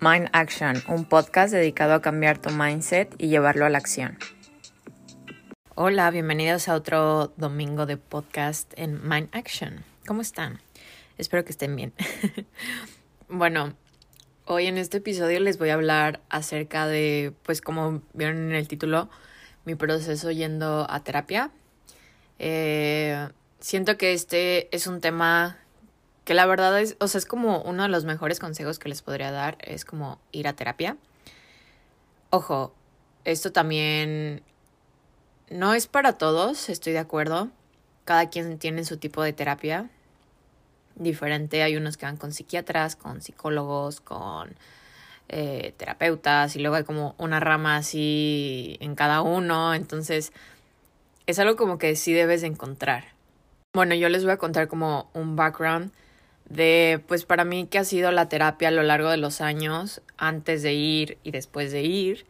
Mind Action, un podcast dedicado a cambiar tu mindset y llevarlo a la acción. Hola, bienvenidos a otro domingo de podcast en Mind Action. ¿Cómo están? Espero que estén bien. bueno, hoy en este episodio les voy a hablar acerca de, pues como vieron en el título, mi proceso yendo a terapia. Eh, siento que este es un tema que la verdad es, o sea, es como uno de los mejores consejos que les podría dar, es como ir a terapia. Ojo, esto también no es para todos, estoy de acuerdo. Cada quien tiene su tipo de terapia diferente. Hay unos que van con psiquiatras, con psicólogos, con eh, terapeutas y luego hay como una rama así en cada uno. Entonces, es algo como que sí debes de encontrar. Bueno, yo les voy a contar como un background de, pues para mí, que ha sido la terapia a lo largo de los años, antes de ir y después de ir.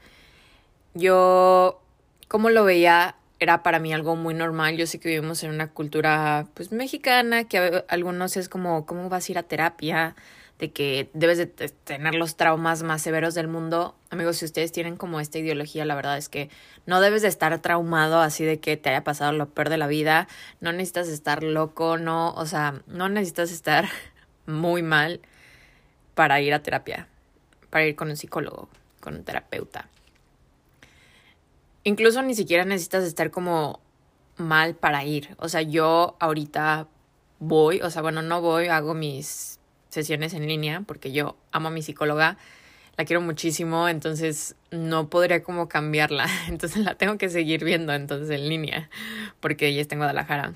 Yo, como lo veía, era para mí algo muy normal. Yo sé que vivimos en una cultura, pues, mexicana, que algunos es como, ¿cómo vas a ir a terapia? De que debes de tener los traumas más severos del mundo. Amigos, si ustedes tienen como esta ideología, la verdad es que no debes de estar traumado así de que te haya pasado lo peor de la vida. No necesitas estar loco, no, o sea, no necesitas estar muy mal para ir a terapia, para ir con un psicólogo, con un terapeuta. Incluso ni siquiera necesitas estar como mal para ir. O sea, yo ahorita voy, o sea, bueno, no voy, hago mis sesiones en línea porque yo amo a mi psicóloga, la quiero muchísimo, entonces no podría como cambiarla, entonces la tengo que seguir viendo entonces en línea porque ella está en Guadalajara.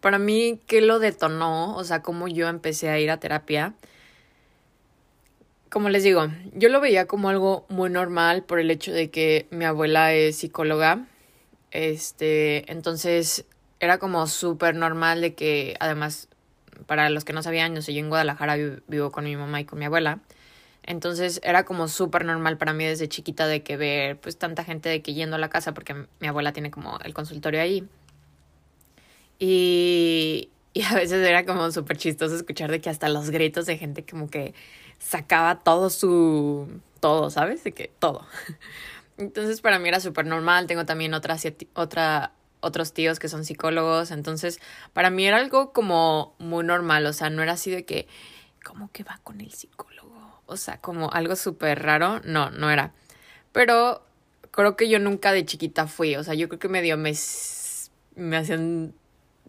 Para mí, ¿qué lo detonó? O sea, cómo yo empecé a ir a terapia. Como les digo, yo lo veía como algo muy normal por el hecho de que mi abuela es psicóloga. Este, entonces era como súper normal de que además para los que no sabían, yo soy en Guadalajara, vivo con mi mamá y con mi abuela. Entonces era como súper normal para mí desde chiquita de que ver pues tanta gente de que yendo a la casa porque mi abuela tiene como el consultorio ahí. Y, y a veces era como súper chistoso escuchar de que hasta los gritos de gente como que sacaba todo su... todo, ¿sabes? De que todo. Entonces para mí era súper normal. Tengo también otra, otra otros tíos que son psicólogos, entonces para mí era algo como muy normal, o sea, no era así de que, ¿cómo que va con el psicólogo? O sea, como algo súper raro, no, no era. Pero creo que yo nunca de chiquita fui, o sea, yo creo que medio me, me hacían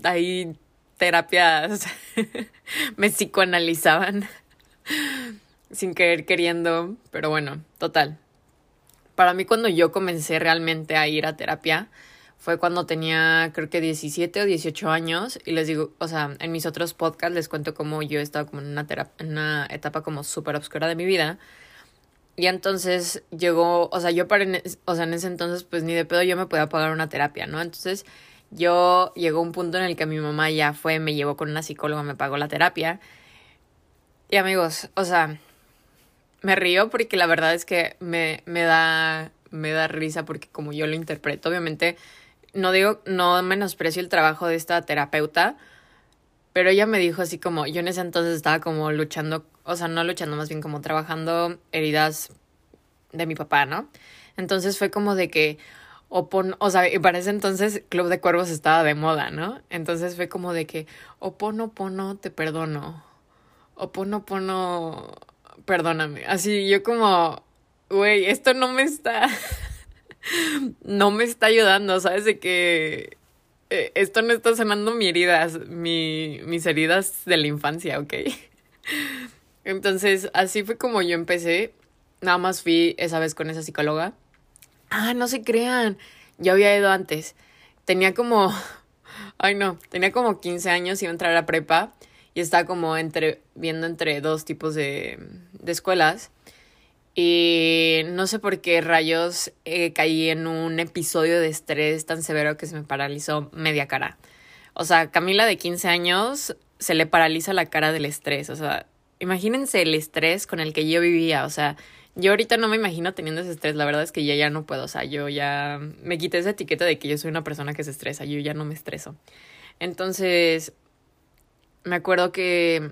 ahí terapias, me psicoanalizaban sin querer queriendo, pero bueno, total. Para mí cuando yo comencé realmente a ir a terapia, fue cuando tenía creo que 17 o 18 años y les digo, o sea, en mis otros podcasts les cuento cómo yo estaba como en una, en una etapa como súper obscura de mi vida. Y entonces llegó, o sea, yo para, en, o sea, en ese entonces pues ni de pedo yo me podía pagar una terapia, ¿no? Entonces yo llegó un punto en el que mi mamá ya fue, me llevó con una psicóloga, me pagó la terapia. Y amigos, o sea, me río porque la verdad es que me, me da, me da risa porque como yo lo interpreto, obviamente no digo, no menosprecio el trabajo de esta terapeuta, pero ella me dijo así como, yo en ese entonces estaba como luchando, o sea, no luchando, más bien como trabajando heridas de mi papá, ¿no? Entonces fue como de que, o, o sea, y para ese entonces Club de Cuervos estaba de moda, ¿no? Entonces fue como de que, oponopono, te perdono. Oponopono, perdóname. Así yo como, güey, esto no me está no me está ayudando, ¿sabes? De que eh, esto no está sanando mis heridas, mi, mis heridas de la infancia, ¿ok? Entonces, así fue como yo empecé. Nada más fui esa vez con esa psicóloga. Ah, no se crean. Yo había ido antes. Tenía como. Ay, no. Tenía como 15 años, iba a entrar a prepa. Y estaba como entre. viendo entre dos tipos de, de escuelas. Y no sé por qué rayos eh, caí en un episodio de estrés tan severo que se me paralizó media cara. O sea, Camila de 15 años se le paraliza la cara del estrés. O sea, imagínense el estrés con el que yo vivía. O sea, yo ahorita no me imagino teniendo ese estrés. La verdad es que ya ya no puedo. O sea, yo ya me quité esa etiqueta de que yo soy una persona que se estresa. Yo ya no me estreso. Entonces, me acuerdo que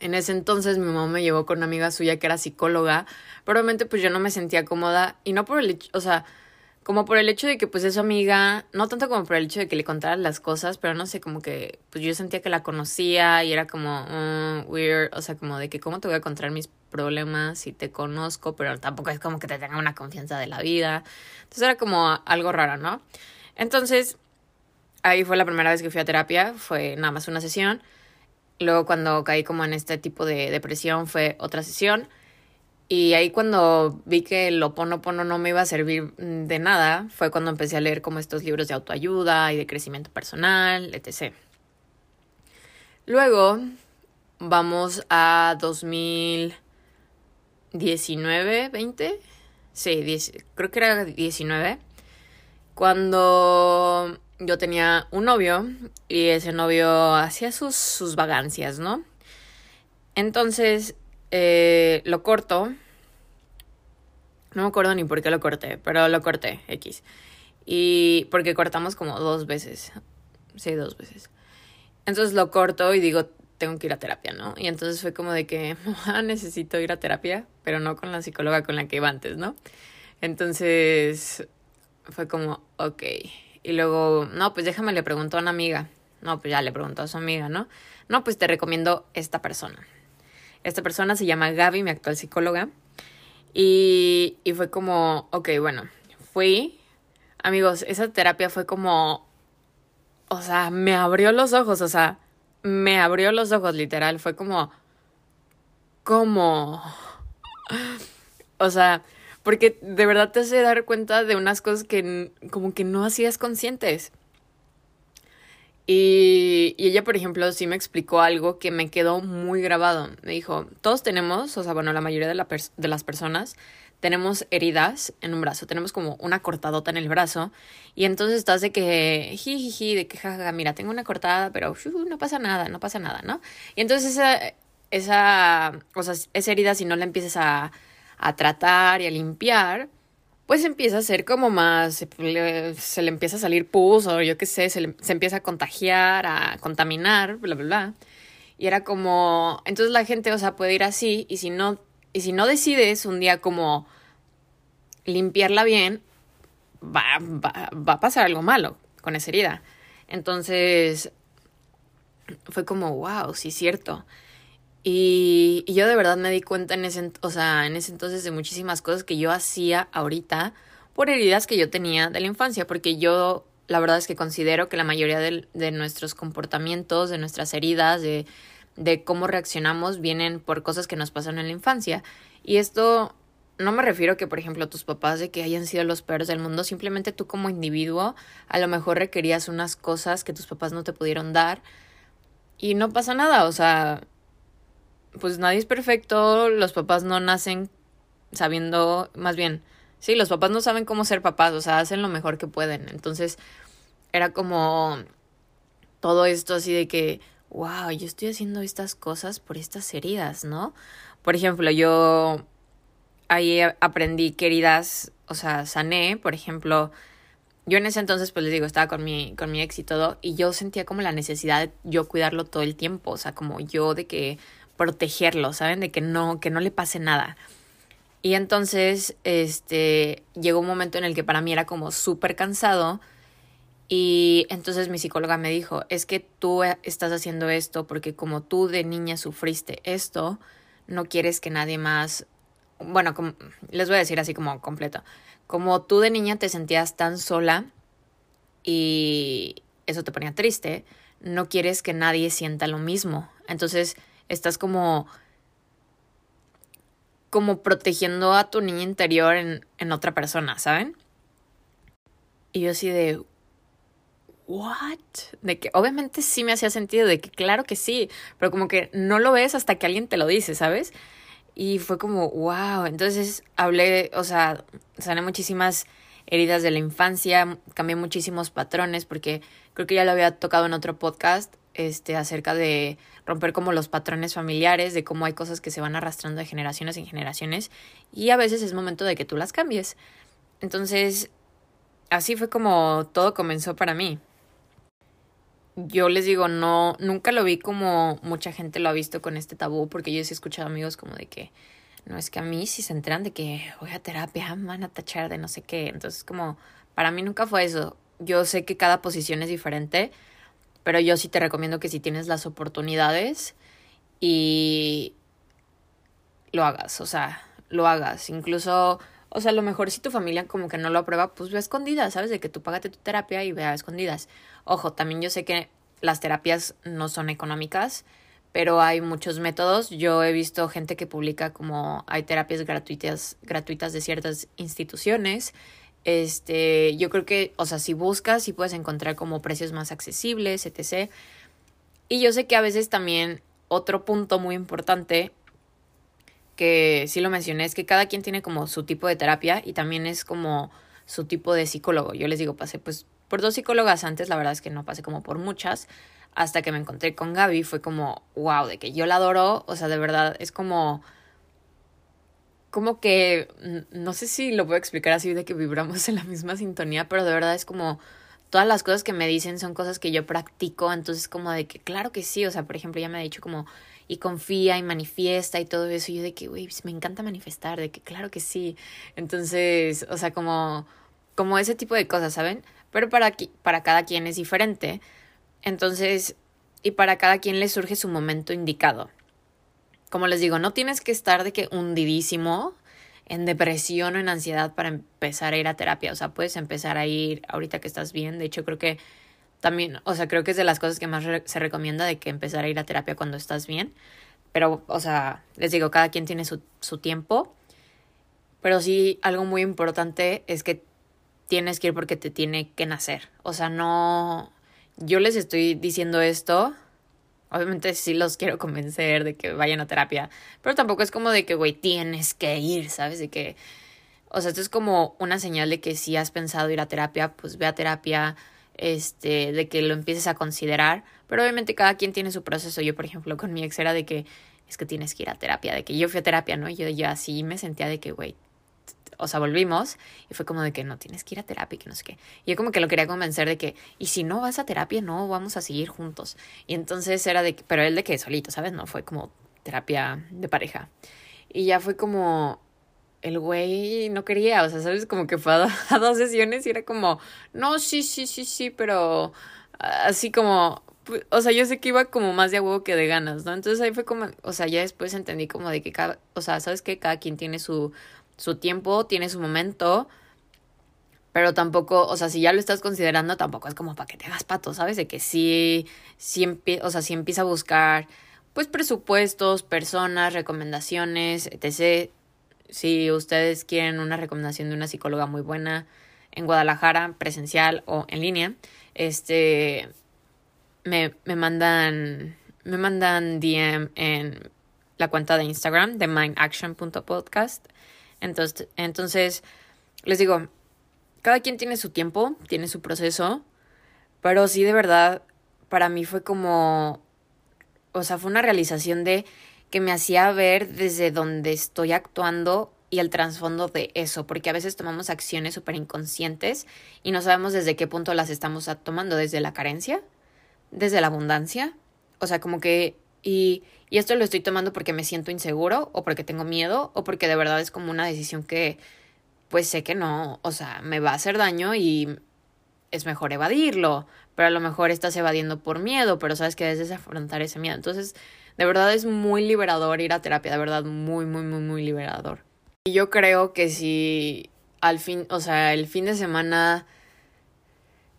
En ese entonces mi mamá me llevó con una amiga suya que era psicóloga, probablemente pues yo no me sentía cómoda y no por el hecho, o sea, como por el hecho de que pues es su amiga, no tanto como por el hecho de que le contara las cosas, pero no sé, como que pues yo sentía que la conocía y era como mm, weird, o sea, como de que cómo te voy a contar mis problemas si te conozco, pero tampoco es como que te tenga una confianza de la vida. Entonces era como algo raro, ¿no? Entonces, ahí fue la primera vez que fui a terapia, fue nada más una sesión. Luego cuando caí como en este tipo de depresión fue otra sesión. Y ahí cuando vi que el oponopono no me iba a servir de nada, fue cuando empecé a leer como estos libros de autoayuda y de crecimiento personal, etc. Luego vamos a 2019, 20. Sí, creo que era 19. Cuando yo tenía un novio y ese novio hacía sus, sus vagancias, ¿no? Entonces, eh, lo corto. No me acuerdo ni por qué lo corté, pero lo corté, X. Y porque cortamos como dos veces. Sí, dos veces. Entonces lo corto y digo, tengo que ir a terapia, ¿no? Y entonces fue como de que, necesito ir a terapia, pero no con la psicóloga con la que iba antes, ¿no? Entonces fue como, ok. Y luego, no, pues déjame, le preguntó a una amiga. No, pues ya le preguntó a su amiga, ¿no? No, pues te recomiendo esta persona. Esta persona se llama Gaby, mi actual psicóloga. Y, y fue como, ok, bueno, fui. Amigos, esa terapia fue como, o sea, me abrió los ojos, o sea, me abrió los ojos, literal. Fue como, ¿cómo? O sea, porque de verdad te hace dar cuenta de unas cosas que como que no hacías conscientes. Y, y, ella, por ejemplo, sí me explicó algo que me quedó muy grabado. Me dijo, todos tenemos, o sea, bueno, la mayoría de, la de las personas tenemos heridas en un brazo, tenemos como una cortadota en el brazo y entonces estás de que, jijiji, de que jajaja, mira, tengo una cortada, pero no pasa nada, no pasa nada, ¿no? Y entonces esa, esa, o sea, esa herida, si no la empiezas a a tratar y a limpiar, pues empieza a ser como más, se, le empieza a salir pus o yo qué sé, se, se empieza a contagiar, a contaminar, bla, bla, bla. Y era como, entonces la gente, o sea, puede ir así y si no, y si no decides un día como limpiarla bien, va, va, va a pasar algo malo con esa herida. Entonces, fue como, wow, sí cierto. Y, yo de verdad me di cuenta en ese, o sea, en ese entonces de muchísimas cosas que yo hacía ahorita por heridas que yo tenía de la infancia, porque yo la verdad es que considero que la mayoría de, nuestros comportamientos, de nuestras heridas, de, de cómo reaccionamos, vienen por cosas que nos pasan en la infancia. Y esto no me refiero a que, por ejemplo, tus papás de que hayan sido los peores del mundo, simplemente tú como individuo a lo mejor requerías unas cosas que tus papás no te pudieron dar y no pasa nada, o sea, pues nadie es perfecto, los papás no nacen sabiendo, más bien, sí, los papás no saben cómo ser papás, o sea, hacen lo mejor que pueden. Entonces, era como todo esto así de que, wow, yo estoy haciendo estas cosas por estas heridas, ¿no? Por ejemplo, yo ahí aprendí que heridas, o sea, sané, por ejemplo, yo en ese entonces, pues les digo, estaba con mi, con mi ex y todo, y yo sentía como la necesidad de yo cuidarlo todo el tiempo, o sea, como yo de que protegerlo, ¿saben? De que no, que no le pase nada. Y entonces, este, llegó un momento en el que para mí era como súper cansado. Y entonces mi psicóloga me dijo, es que tú estás haciendo esto porque como tú de niña sufriste esto, no quieres que nadie más, bueno, como, les voy a decir así como completo, como tú de niña te sentías tan sola y eso te ponía triste, no quieres que nadie sienta lo mismo. Entonces, estás como como protegiendo a tu niña interior en, en otra persona, ¿saben? Y yo así de, ¿what? De que obviamente sí me hacía sentido, de que claro que sí, pero como que no lo ves hasta que alguien te lo dice, ¿sabes? Y fue como, wow, entonces hablé, o sea, sané muchísimas heridas de la infancia, cambié muchísimos patrones, porque creo que ya lo había tocado en otro podcast, este, acerca de romper como los patrones familiares, de cómo hay cosas que se van arrastrando de generaciones en generaciones y a veces es momento de que tú las cambies. Entonces, así fue como todo comenzó para mí. yo les digo, no, nunca lo vi como mucha gente lo ha visto con este tabú, porque yo sí he escuchado amigos como de que, no es que a mí si se enteran de que voy a terapia, van a tachar de no sé qué. Entonces, como, para mí nunca fue eso. Yo sé que cada posición es diferente, pero yo sí te recomiendo que si tienes las oportunidades y lo hagas, o sea, lo hagas. Incluso, o sea, a lo mejor si tu familia como que no lo aprueba, pues ve a escondidas, ¿sabes? De que tú págate tu terapia y ve a escondidas. Ojo, también yo sé que las terapias no son económicas, pero hay muchos métodos. Yo he visto gente que publica como hay terapias gratuitas, gratuitas de ciertas instituciones. Este, yo creo que, o sea, si buscas, sí puedes encontrar como precios más accesibles, etc. Y yo sé que a veces también otro punto muy importante que sí lo mencioné, es que cada quien tiene como su tipo de terapia y también es como su tipo de psicólogo. Yo les digo, pasé pues por dos psicólogas antes, la verdad es que no pasé como por muchas, hasta que me encontré con Gaby, fue como, wow, de que yo la adoro, o sea, de verdad, es como, como que, no sé si lo puedo explicar así, de que vibramos en la misma sintonía, pero de verdad es como, todas las cosas que me dicen son cosas que yo practico, entonces como de que, claro que sí, o sea, por ejemplo, ella me ha dicho como, y confía y manifiesta y todo eso. Y yo de que, güey, pues, me encanta manifestar, de que claro que sí. Entonces, o sea, como, como ese tipo de cosas, ¿saben? Pero para, para cada quien es diferente. Entonces, y para cada quien le surge su momento indicado. Como les digo, no tienes que estar de que hundidísimo en depresión o en ansiedad para empezar a ir a terapia. O sea, puedes empezar a ir ahorita que estás bien. De hecho, creo que también, o sea, creo que es de las cosas que más se recomienda de que empezar a ir a terapia cuando estás bien. Pero, o sea, les digo, cada quien tiene su, su tiempo. Pero sí, algo muy importante es que tienes que ir porque te tiene que nacer. O sea, no. Yo les estoy diciendo esto. Obviamente sí los quiero convencer de que vayan a terapia. Pero tampoco es como de que, güey, tienes que ir, ¿sabes? De que. O sea, esto es como una señal de que si has pensado ir a terapia, pues ve a terapia este, de que lo empieces a considerar, pero obviamente cada quien tiene su proceso. Yo, por ejemplo, con mi ex era de que es que tienes que ir a terapia, de que yo fui a terapia, ¿no? Yo ya así me sentía de que, güey, o sea, volvimos y fue como de que no tienes que ir a terapia que no sé qué. Y yo como que lo quería convencer de que, y si no vas a terapia, no, vamos a seguir juntos. Y entonces era de pero él de que solito, ¿sabes? No fue como terapia de pareja. Y ya fue como, el güey no quería, o sea, ¿sabes? Como que fue a, dos sesiones y era como, no, sí, sí, sí, sí, pero así como, o sea, yo sé que iba como más de huevo que de ganas, ¿no? Entonces ahí fue como, o sea, ya después entendí como de que cada, o sea, ¿sabes que Cada quien tiene su, su tiempo, tiene su momento, pero tampoco, o sea, si ya lo estás considerando, tampoco es como para que te hagas pato, ¿sabes? De que sí, sí, o sea, sí empieza a buscar, pues, presupuestos, personas, recomendaciones, etc., si ustedes quieren una recomendación de una psicóloga muy buena en Guadalajara, presencial o en línea, este me, me mandan me mandan DM en la cuenta de Instagram de mindaction.podcast. Entonces, entonces, les digo, cada quien tiene su tiempo, tiene su proceso, pero sí de verdad, para mí fue como, o sea, fue una realización de que me hacía ver desde donde estoy actuando y el trasfondo de eso, porque a veces tomamos acciones súper inconscientes y no sabemos desde qué punto las estamos tomando, desde la carencia, desde la abundancia, o sea, como que, y, y esto lo estoy tomando porque me siento inseguro o porque tengo miedo o porque de verdad es como una decisión que, pues sé que no, o sea, me va a hacer daño y es mejor evadirlo, pero a lo mejor estás evadiendo por miedo, pero sabes que debes afrontar ese miedo. Entonces, de verdad es muy liberador ir a terapia, de verdad muy, muy, muy, muy liberador. Y yo creo que si al fin, o sea, el fin de semana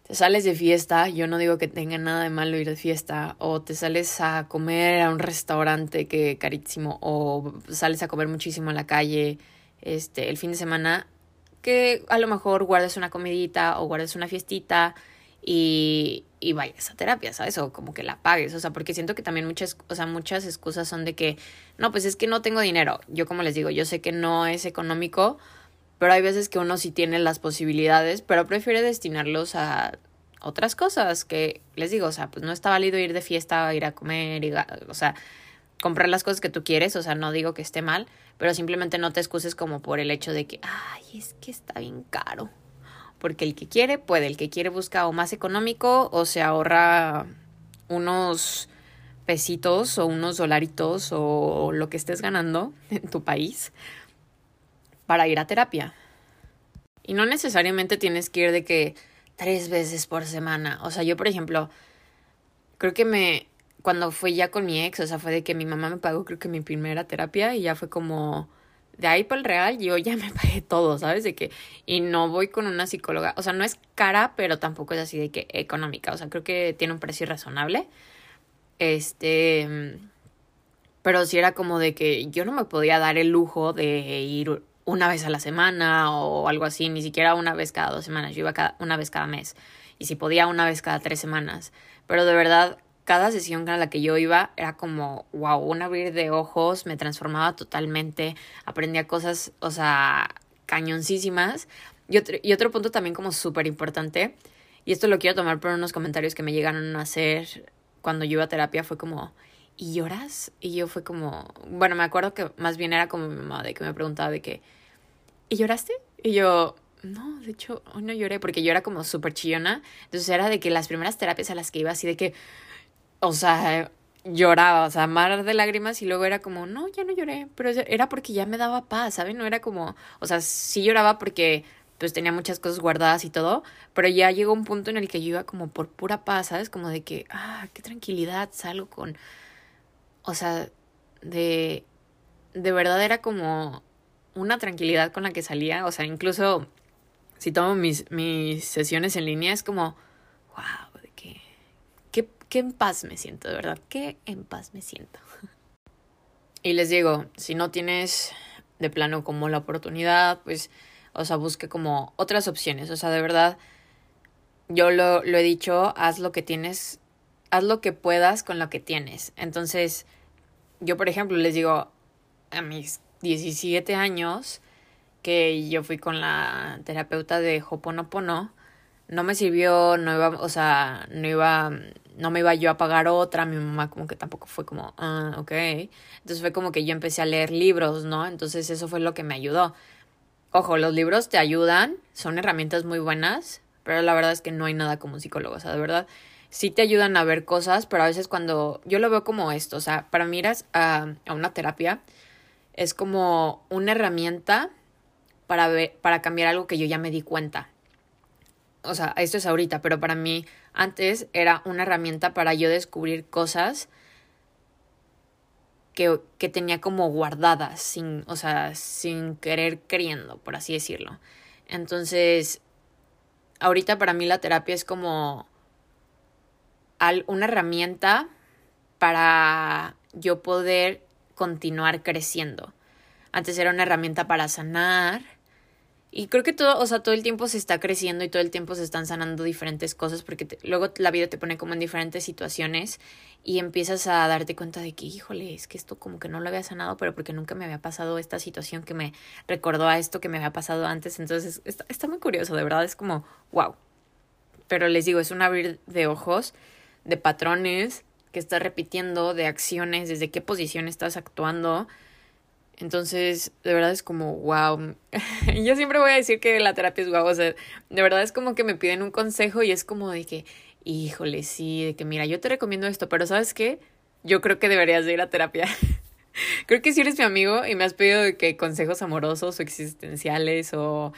sales de fiesta, yo no digo que tenga nada de malo ir de fiesta, o te sales a comer a un restaurante que carísimo, o sales a comer muchísimo en la calle, este, el fin de semana, que a lo mejor guardes una comidita o guardes una fiestita y, y vayas a terapia, ¿sabes? O como que la pagues, o sea, porque siento que también muchas, o sea, muchas excusas son de que, no, pues es que no tengo dinero. Yo como les digo, yo sé que no es económico, pero hay veces que uno sí tiene las posibilidades, pero prefiere destinarlos a otras cosas que les digo, o sea, pues no está válido ir de fiesta, ir a comer, o sea, comprar las cosas que tú quieres, o sea, no digo que esté mal, pero simplemente no te excuses como por el hecho de que, ay, es que está bien caro porque el que quiere puede, el que quiere busca o más económico o se ahorra unos pesitos o unos dolaritos o lo que estés ganando en tu país para ir a terapia. Y no necesariamente tienes que ir de que tres veces por semana. O sea, yo, por ejemplo, creo que me, cuando fui ya con mi ex, o sea, fue de que mi mamá me pagó, creo que mi primera terapia y ya fue como, de ahí para el real, yo ya me pagué todo, ¿sabes? De que, y no voy con una psicóloga, o sea, no es cara, pero tampoco es así de que económica, o sea, creo que tiene un precio razonable. Este, pero sí era como de que yo no me podía dar el lujo de ir una vez a la semana o algo así, ni siquiera una vez cada dos semanas, yo iba cada, una vez cada mes y si podía una vez cada tres semanas, pero de verdad cada sesión a la que yo iba era como, wow, un abrir de ojos, me transformaba totalmente, aprendía cosas, o sea, cañoncísimas. Y otro, y otro punto también como súper importante, y esto lo quiero tomar por unos comentarios que me llegaron a hacer cuando yo iba a terapia, fue como, ¿y lloras? Y yo fue como, bueno, me acuerdo que más bien era como mi mamá de que me preguntaba de que, ¿y lloraste? Y yo, no, de hecho, hoy no lloré porque yo era como súper chillona. Entonces era de que las primeras terapias a las que iba así de que, o sea, lloraba, o sea, mar de lágrimas y luego era como, no, ya no lloré, pero era porque ya me daba paz, ¿saben? No era como, o sea, sí lloraba porque pues tenía muchas cosas guardadas y todo, pero ya llegó un punto en el que yo iba como por pura paz, ¿sabes? Como de que, ah, qué tranquilidad, salgo con, o sea, de, de verdad era como una tranquilidad con la que salía, o sea, incluso si tomo mis, mis sesiones en línea es como, wow, de que, qué, qué en paz me siento, de verdad, qué en paz me siento. Y les digo, si no tienes de plano como la oportunidad, pues, o sea, busque como otras opciones, o sea, de verdad, yo lo, lo he dicho, haz lo que tienes, haz lo que puedas con lo que tienes. Entonces, yo, por ejemplo, les digo, a mis 17 años, que yo fui con la terapeuta de Hoponopono, no me sirvió, no iba, o sea, no iba, no me iba yo a pagar otra, mi mamá como que tampoco fue como, ah, ok. Entonces fue como que yo empecé a leer libros, ¿no? Entonces eso fue lo que me ayudó. Ojo, los libros te ayudan, son herramientas muy buenas, pero la verdad es que no hay nada como un psicólogo, o sea, de verdad, sí te ayudan a ver cosas, pero a veces cuando yo lo veo como esto, o sea, para mí a, a una terapia es como una herramienta para, ver, para cambiar algo que yo ya me di cuenta. O sea, esto es ahorita, pero para mí antes era una herramienta para yo descubrir cosas que, que tenía como guardadas, sin, o sea, sin querer queriendo, por así decirlo. Entonces, ahorita para mí la terapia es como una herramienta para yo poder continuar creciendo. Antes era una herramienta para sanar. Y creo que todo, o sea, todo el tiempo se está creciendo y todo el tiempo se están sanando diferentes cosas porque luego la vida te pone como en diferentes situaciones y empiezas a darte cuenta de que, híjole, es que esto como que no lo había sanado, pero porque nunca me había pasado esta situación que me recordó a esto que me había pasado antes. Entonces, está, está muy curioso, de verdad, es como, wow. Pero les digo, es un abrir de ojos, de patrones, que estás repitiendo, de acciones, desde qué posición estás actuando. Entonces, de verdad es como, wow. Yo siempre voy a decir que la terapia es wow. O sea, de verdad es como que me piden un consejo y es como de que, híjole, sí, de que mira, yo te recomiendo esto, pero ¿sabes qué? Yo creo que deberías de ir a terapia. creo que si eres mi amigo y me has pedido que consejos amorosos o existenciales o.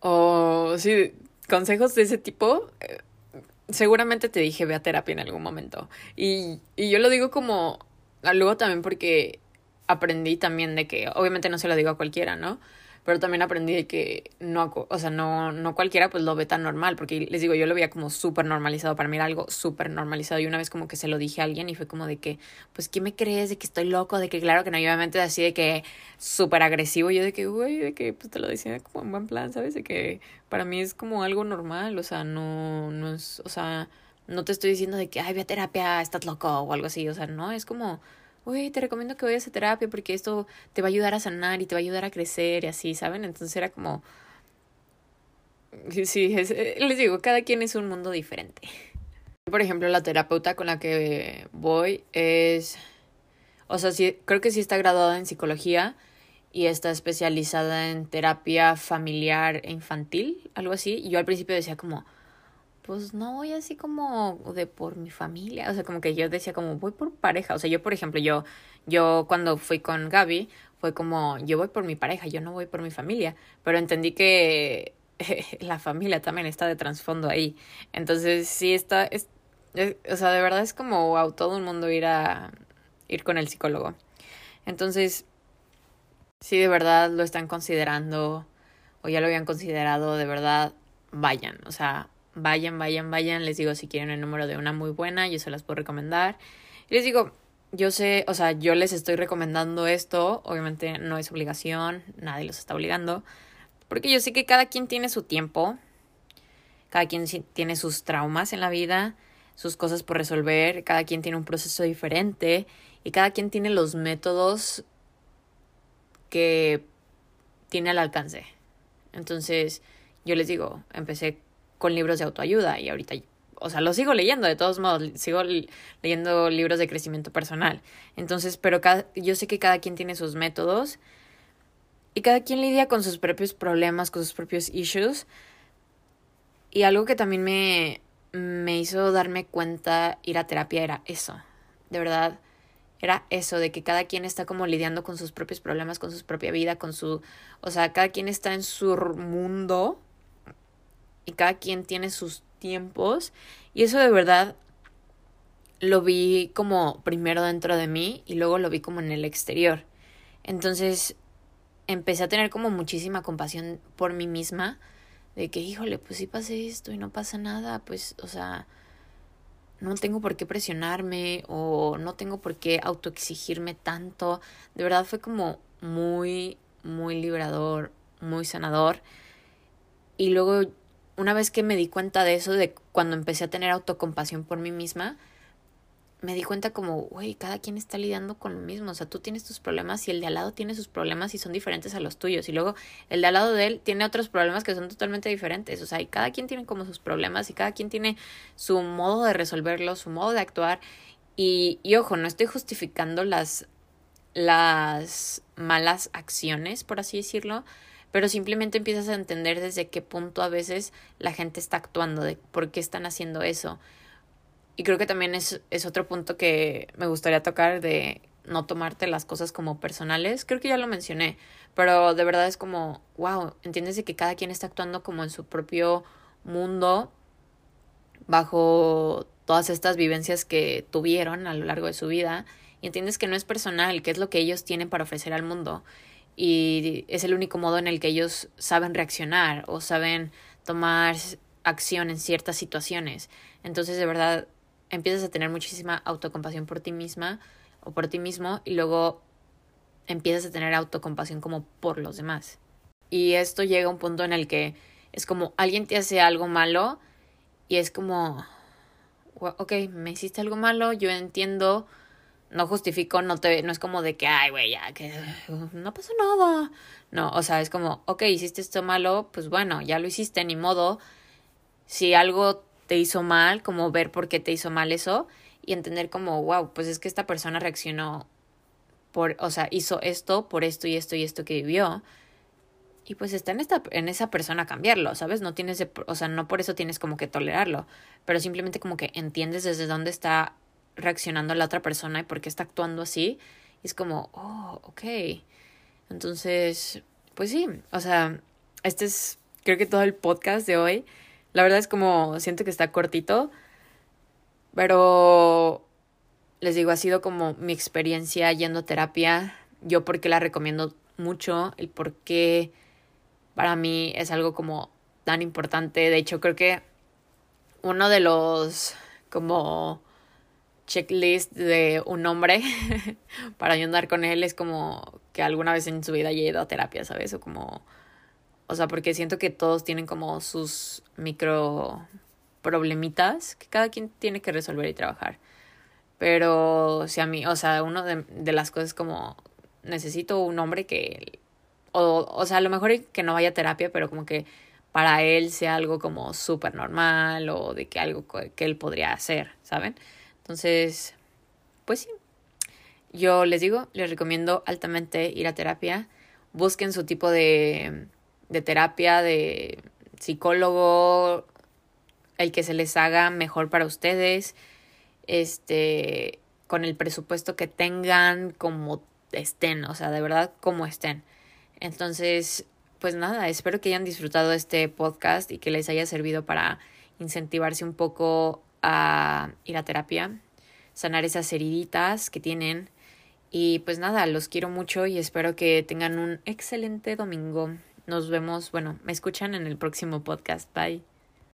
o sí, consejos de ese tipo, eh, seguramente te dije ve a terapia en algún momento. Y, y yo lo digo como, luego también porque aprendí también de que, obviamente no se lo digo a cualquiera, ¿no? Pero también aprendí de que no, o sea, no, no cualquiera pues lo ve tan normal, porque les digo, yo lo veía como súper normalizado, para mí era algo súper normalizado y una vez como que se lo dije a alguien y fue como de que, pues, ¿qué me crees? De que estoy loco, de que claro que no, y obviamente así de que súper agresivo, yo de que, güey, de que pues te lo decía como en buen plan, ¿sabes? De que para mí es como algo normal, o sea, no, no es, o sea, no te estoy diciendo de que, ay, ve a terapia, estás loco o algo así, o sea, no, es como uy, te recomiendo que vayas a terapia porque esto te va a ayudar a sanar y te va a ayudar a crecer y así, ¿saben? Entonces era como... Sí, eh, les digo, cada quien es un mundo diferente. Por ejemplo, la terapeuta con la que voy es... O sea, sí, creo que sí está graduada en psicología y está especializada en terapia familiar e infantil, algo así. Yo al principio decía como, pues no voy así como de por mi familia, o sea, como que yo decía como voy por pareja, o sea, yo por ejemplo, yo yo cuando fui con Gaby fue como yo voy por mi pareja, yo no voy por mi familia, pero entendí que la familia también está de trasfondo ahí. Entonces, sí está es, o sea, de verdad es como wow, todo el mundo ir a ir con el psicólogo. Entonces, si de verdad lo están considerando o ya lo habían considerado, de verdad vayan, o sea, vayan, vayan, vayan. Les digo, si quieren el número de una muy buena, yo se las puedo recomendar. Y les digo, yo sé, o sea, yo les estoy recomendando esto, obviamente no es obligación, nadie los está obligando, porque yo sé que cada quien tiene su tiempo, cada quien tiene sus traumas en la vida, sus cosas por resolver, cada quien tiene un proceso diferente y cada quien tiene los métodos que tiene al alcance. Entonces, yo les digo, empecé con libros de autoayuda y ahorita, o sea, lo sigo leyendo de todos modos, sigo leyendo libros de crecimiento personal. Entonces, pero cada, yo sé que cada quien tiene sus métodos y cada quien lidia con sus propios problemas, con sus propios issues. Y algo que también me, me hizo darme cuenta ir a terapia era eso. De verdad, era eso, de que cada quien está como lidiando con sus propios problemas, con su propia vida, con su... O sea, cada quien está en su mundo y cada quien tiene sus tiempos y eso de verdad lo vi como primero dentro de mí y luego lo vi como en el exterior. Entonces empecé a tener como muchísima compasión por mí misma de que, híjole, pues si pasé esto y no pasa nada, pues, o sea, no tengo por qué presionarme o no tengo por qué autoexigirme tanto. De verdad fue como muy, muy liberador, muy sanador. Y luego una vez que me di cuenta de eso, de cuando empecé a tener autocompasión por mí misma, me di cuenta como, güey, cada quien está lidiando con lo mismo. O sea, tú tienes tus problemas y el de al lado tiene sus problemas y son diferentes a los tuyos. Y luego el de al lado de él tiene otros problemas que son totalmente diferentes. O sea, y cada quien tiene como sus problemas y cada quien tiene su modo de resolverlo, su modo de actuar. Y, y ojo, no estoy justificando las, las malas acciones, por así decirlo pero simplemente empiezas a entender desde qué punto a veces la gente está actuando, de por qué están haciendo eso. Y creo que también es, es otro punto que me gustaría tocar de no tomarte las cosas como personales. Creo que ya lo mencioné, pero de verdad es como, wow, entiendes de que cada quien está actuando como en su propio mundo bajo todas estas vivencias que tuvieron a lo largo de su vida y entiendes que no es personal, que es lo que ellos tienen para ofrecer al mundo y es el único modo en el que ellos saben reaccionar o saben tomar acción en ciertas situaciones. Entonces, de verdad, empiezas a tener muchísima autocompasión por ti misma o por ti mismo y luego empiezas a tener autocompasión como por los demás. Y esto llega a un punto en el que es como alguien te hace algo malo y es como, ok, me hiciste algo malo, yo entiendo no justifico, no te, no es como de que, ay, güey, ya, que no pasó nada. No, o sea, es como, ok, hiciste esto malo, pues bueno, ya lo hiciste, ni modo. Si algo te hizo mal, como ver por qué te hizo mal eso y entender como, wow, pues es que esta persona reaccionó por, o sea, hizo esto por esto y esto y esto que vivió. Y pues está en, esta, en esa persona cambiarlo, ¿sabes? No tienes, o sea, no por eso tienes como que tolerarlo, pero simplemente como que entiendes desde dónde está reaccionando la otra persona y por qué está actuando así. Y es como, oh, ok. Entonces, pues sí, o sea, este es, creo que todo el podcast de hoy. La verdad es como, siento que está cortito, pero les digo, ha sido como mi experiencia yendo a terapia. Yo porque la recomiendo mucho, el por qué para mí es algo como tan importante. De hecho, creo que uno de los como checklist de un hombre para ayudar con él es como que alguna vez en su vida haya ido a terapia, ¿sabes? O como, o sea, porque siento que todos tienen como sus micro problemitas que cada quien tiene que resolver y trabajar. Pero si a mí, o sea, una de, de las cosas como necesito un hombre que, o, o sea, a lo mejor que no vaya a terapia, pero como que para él sea algo como súper normal o de que algo que él podría hacer, ¿saben? Entonces, pues sí, yo les digo, les recomiendo altamente ir a terapia. Busquen su tipo de, de terapia, de psicólogo, el que se les haga mejor para ustedes, este, con el presupuesto que tengan, como estén, o sea, de verdad, como estén. Entonces, pues nada, espero que hayan disfrutado este podcast y que les haya servido para incentivarse un poco a ir a terapia, sanar esas heriditas que tienen. Y pues nada, los quiero mucho y espero que tengan un excelente domingo. Nos vemos, bueno, me escuchan en el próximo podcast. Bye.